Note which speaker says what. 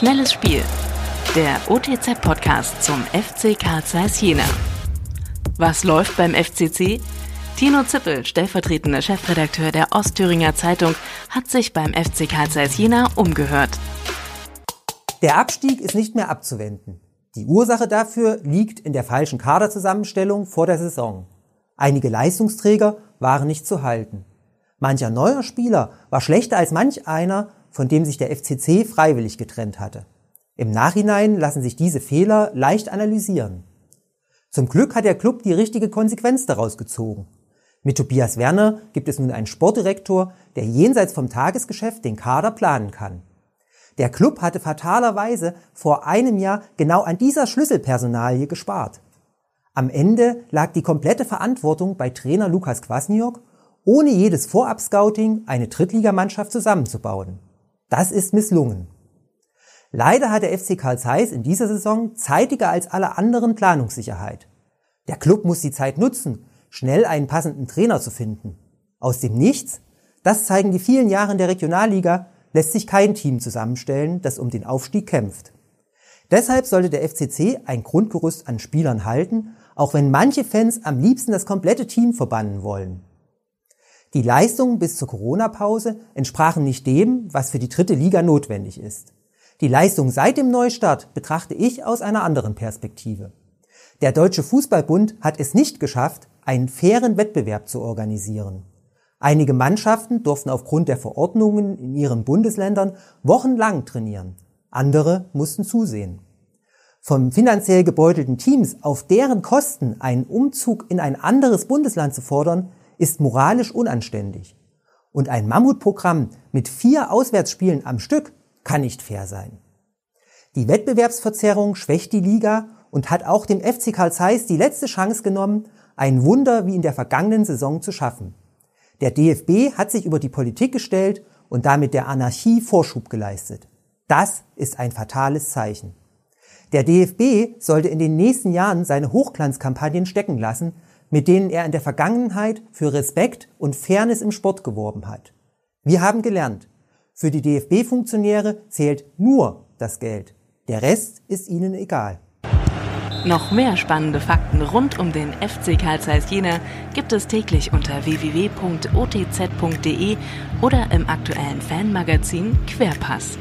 Speaker 1: Schnelles Spiel. Der OTZ-Podcast zum FC Karl Zeiss Jena. Was läuft beim FCC? Tino Zippel, stellvertretender Chefredakteur der Ostthüringer Zeitung, hat sich beim FC Karl Zeiss Jena umgehört.
Speaker 2: Der Abstieg ist nicht mehr abzuwenden. Die Ursache dafür liegt in der falschen Kaderzusammenstellung vor der Saison. Einige Leistungsträger waren nicht zu halten. Mancher neuer Spieler war schlechter als manch einer, von dem sich der FCC freiwillig getrennt hatte. Im Nachhinein lassen sich diese Fehler leicht analysieren. Zum Glück hat der Club die richtige Konsequenz daraus gezogen. Mit Tobias Werner gibt es nun einen Sportdirektor, der jenseits vom Tagesgeschäft den Kader planen kann. Der Club hatte fatalerweise vor einem Jahr genau an dieser Schlüsselpersonalie gespart. Am Ende lag die komplette Verantwortung bei Trainer Lukas Kwasniok ohne jedes Vorab-Scouting eine Drittligamannschaft zusammenzubauen. Das ist misslungen. Leider hat der FC Karl Zeiss in dieser Saison zeitiger als alle anderen Planungssicherheit. Der Club muss die Zeit nutzen, schnell einen passenden Trainer zu finden. Aus dem Nichts, das zeigen die vielen Jahre in der Regionalliga, lässt sich kein Team zusammenstellen, das um den Aufstieg kämpft. Deshalb sollte der FCC ein Grundgerüst an Spielern halten, auch wenn manche Fans am liebsten das komplette Team verbannen wollen. Die Leistungen bis zur Corona-Pause entsprachen nicht dem, was für die dritte Liga notwendig ist. Die Leistung seit dem Neustart betrachte ich aus einer anderen Perspektive. Der Deutsche Fußballbund hat es nicht geschafft, einen fairen Wettbewerb zu organisieren. Einige Mannschaften durften aufgrund der Verordnungen in ihren Bundesländern wochenlang trainieren. Andere mussten zusehen. Von finanziell gebeutelten Teams auf deren Kosten einen Umzug in ein anderes Bundesland zu fordern, ist moralisch unanständig. Und ein Mammutprogramm mit vier Auswärtsspielen am Stück kann nicht fair sein. Die Wettbewerbsverzerrung schwächt die Liga und hat auch dem FC Karl Zeiss die letzte Chance genommen, ein Wunder wie in der vergangenen Saison zu schaffen. Der DFB hat sich über die Politik gestellt und damit der Anarchie Vorschub geleistet. Das ist ein fatales Zeichen. Der DFB sollte in den nächsten Jahren seine Hochglanzkampagnen stecken lassen, mit denen er in der Vergangenheit für Respekt und Fairness im Sport geworben hat. Wir haben gelernt, für die DFB-Funktionäre zählt nur das Geld. Der Rest ist ihnen egal.
Speaker 1: Noch mehr spannende Fakten rund um den FC Karl Zeiss Jena gibt es täglich unter www.otz.de oder im aktuellen Fanmagazin Querpass.